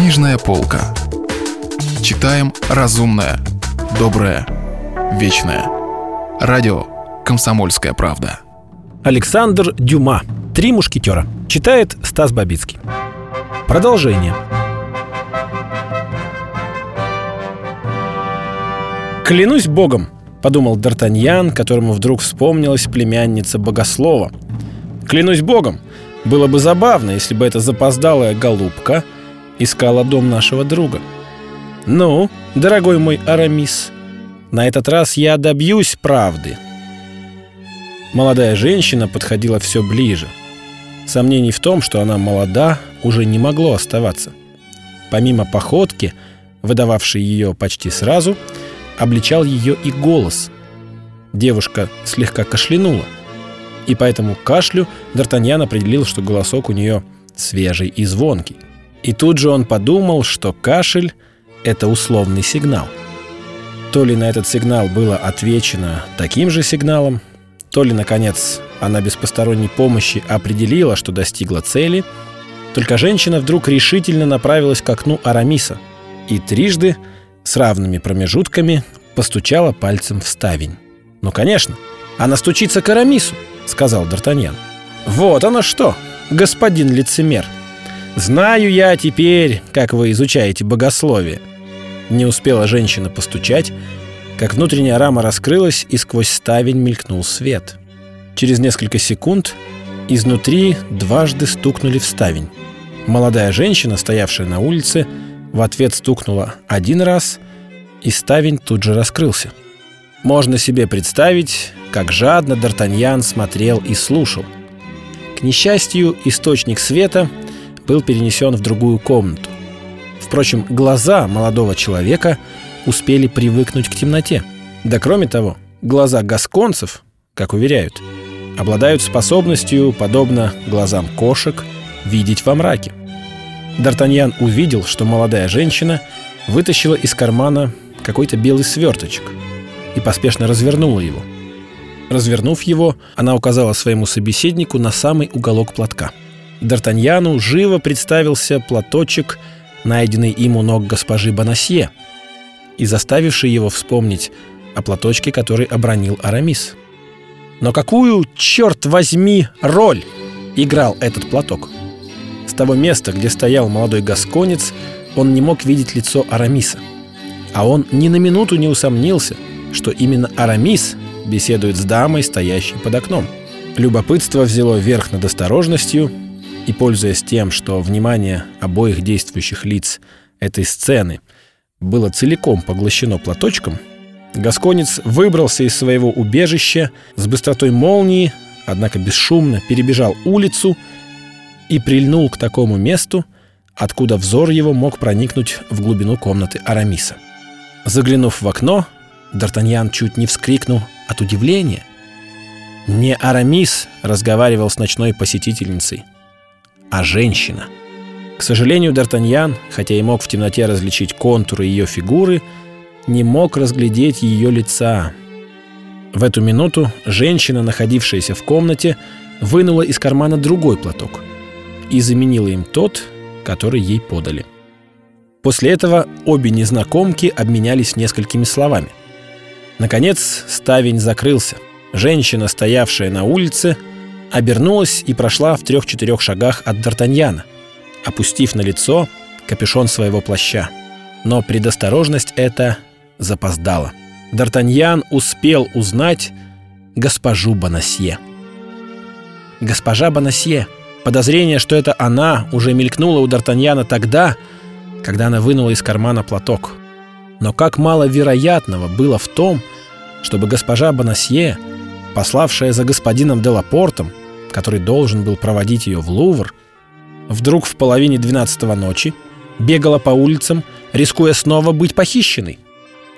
Книжная полка. Читаем разумное, доброе, вечное. Радио «Комсомольская правда». Александр Дюма. «Три мушкетера». Читает Стас Бабицкий. Продолжение. «Клянусь богом», — подумал Д'Артаньян, которому вдруг вспомнилась племянница богослова. «Клянусь богом, было бы забавно, если бы эта запоздалая голубка искала дом нашего друга. Ну, дорогой мой Арамис, на этот раз я добьюсь правды». Молодая женщина подходила все ближе. Сомнений в том, что она молода, уже не могло оставаться. Помимо походки, выдававшей ее почти сразу, — обличал ее и голос. Девушка слегка кашлянула. И по этому кашлю Д'Артаньян определил, что голосок у нее свежий и звонкий. И тут же он подумал, что кашель — это условный сигнал. То ли на этот сигнал было отвечено таким же сигналом, то ли, наконец, она без посторонней помощи определила, что достигла цели, только женщина вдруг решительно направилась к окну Арамиса и трижды с равными промежутками постучала пальцем в ставень. «Ну, конечно, она стучится к Арамису», — сказал Д'Артаньян. «Вот оно что, господин лицемер. Знаю я теперь, как вы изучаете богословие». Не успела женщина постучать, как внутренняя рама раскрылась, и сквозь ставень мелькнул свет. Через несколько секунд изнутри дважды стукнули в ставень. Молодая женщина, стоявшая на улице, в ответ стукнула один раз, и ставень тут же раскрылся. Можно себе представить, как жадно Д'Артаньян смотрел и слушал. К несчастью, источник света был перенесен в другую комнату. Впрочем, глаза молодого человека успели привыкнуть к темноте. Да кроме того, глаза гасконцев, как уверяют, обладают способностью, подобно глазам кошек, видеть во мраке. Д'Артаньян увидел, что молодая женщина вытащила из кармана какой-то белый сверточек и поспешно развернула его. Развернув его, она указала своему собеседнику на самый уголок платка. Д'Артаньяну живо представился платочек, найденный им у ног госпожи Бонасье, и заставивший его вспомнить о платочке, который обронил Арамис. Но какую, черт возьми, роль играл этот платок? С того места, где стоял молодой гасконец, он не мог видеть лицо Арамиса. А он ни на минуту не усомнился, что именно Арамис беседует с дамой, стоящей под окном. Любопытство взяло верх над осторожностью, и, пользуясь тем, что внимание обоих действующих лиц этой сцены было целиком поглощено платочком, Гасконец выбрался из своего убежища с быстротой молнии, однако бесшумно перебежал улицу и прильнул к такому месту, откуда взор его мог проникнуть в глубину комнаты Арамиса. Заглянув в окно, Д'Артаньян чуть не вскрикнул от удивления. Не Арамис разговаривал с ночной посетительницей, а женщина. К сожалению, Д'Артаньян, хотя и мог в темноте различить контуры ее фигуры, не мог разглядеть ее лица. В эту минуту женщина, находившаяся в комнате, вынула из кармана другой платок — и заменила им тот, который ей подали. После этого обе незнакомки обменялись несколькими словами. Наконец ставень закрылся. Женщина, стоявшая на улице, обернулась и прошла в трех-четырех шагах от Д'Артаньяна, опустив на лицо капюшон своего плаща. Но предосторожность эта запоздала. Д'Артаньян успел узнать госпожу Бонасье. «Госпожа Бонасье», Подозрение, что это она, уже мелькнуло у Д'Артаньяна тогда, когда она вынула из кармана платок. Но как мало вероятного было в том, чтобы госпожа Бонасье, пославшая за господином Делапортом, который должен был проводить ее в Лувр, вдруг в половине двенадцатого ночи бегала по улицам, рискуя снова быть похищенной.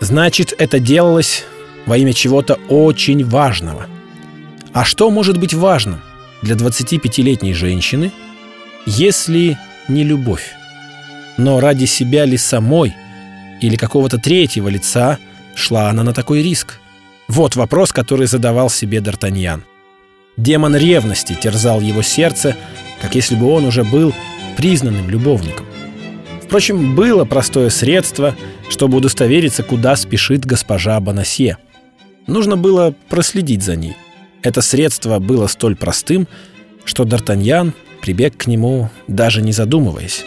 Значит, это делалось во имя чего-то очень важного. А что может быть важным? для 25-летней женщины, если не любовь? Но ради себя ли самой или какого-то третьего лица шла она на такой риск? Вот вопрос, который задавал себе Д'Артаньян. Демон ревности терзал его сердце, как если бы он уже был признанным любовником. Впрочем, было простое средство, чтобы удостовериться, куда спешит госпожа Бонасье. Нужно было проследить за ней. Это средство было столь простым, что Д'Артаньян прибег к нему, даже не задумываясь.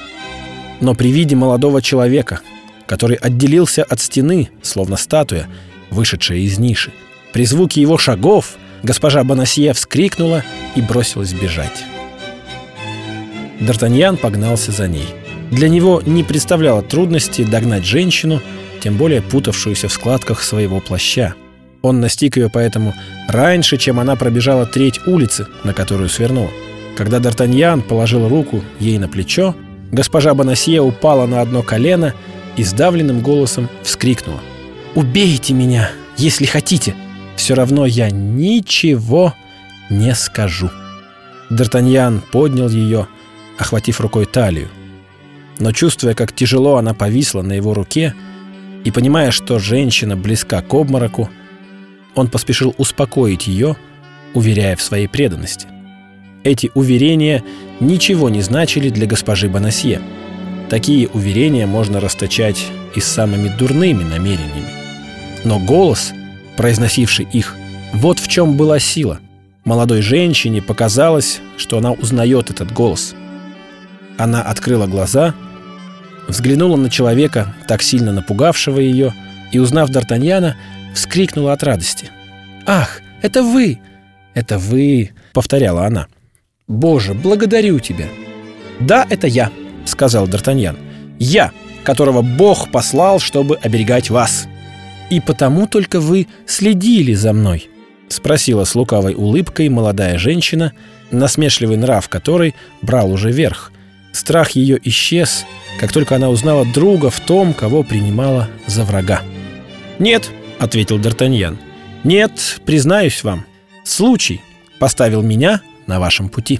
Но при виде молодого человека, который отделился от стены, словно статуя, вышедшая из ниши, при звуке его шагов госпожа Бонасье вскрикнула и бросилась бежать. Д'Артаньян погнался за ней – для него не представляло трудности догнать женщину, тем более путавшуюся в складках своего плаща. Он настиг ее поэтому раньше, чем она пробежала треть улицы, на которую свернула. Когда Д'Артаньян положил руку ей на плечо, госпожа Бонасье упала на одно колено и сдавленным голосом вскрикнула. «Убейте меня, если хотите! Все равно я ничего не скажу!» Д'Артаньян поднял ее, охватив рукой талию но чувствуя, как тяжело она повисла на его руке, и понимая, что женщина близка к обмороку, он поспешил успокоить ее, уверяя в своей преданности. Эти уверения ничего не значили для госпожи Бонасье. Такие уверения можно расточать и с самыми дурными намерениями. Но голос, произносивший их, вот в чем была сила. Молодой женщине показалось, что она узнает этот голос. Она открыла глаза взглянула на человека, так сильно напугавшего ее, и, узнав Д'Артаньяна, вскрикнула от радости. «Ах, это вы! Это вы!» — повторяла она. «Боже, благодарю тебя!» «Да, это я», — сказал Д'Артаньян. «Я, которого Бог послал, чтобы оберегать вас». «И потому только вы следили за мной», — спросила с лукавой улыбкой молодая женщина, насмешливый нрав которой брал уже верх. Страх ее исчез, как только она узнала друга в том, кого принимала за врага. «Нет», — ответил Д'Артаньян, — «нет, признаюсь вам, случай поставил меня на вашем пути».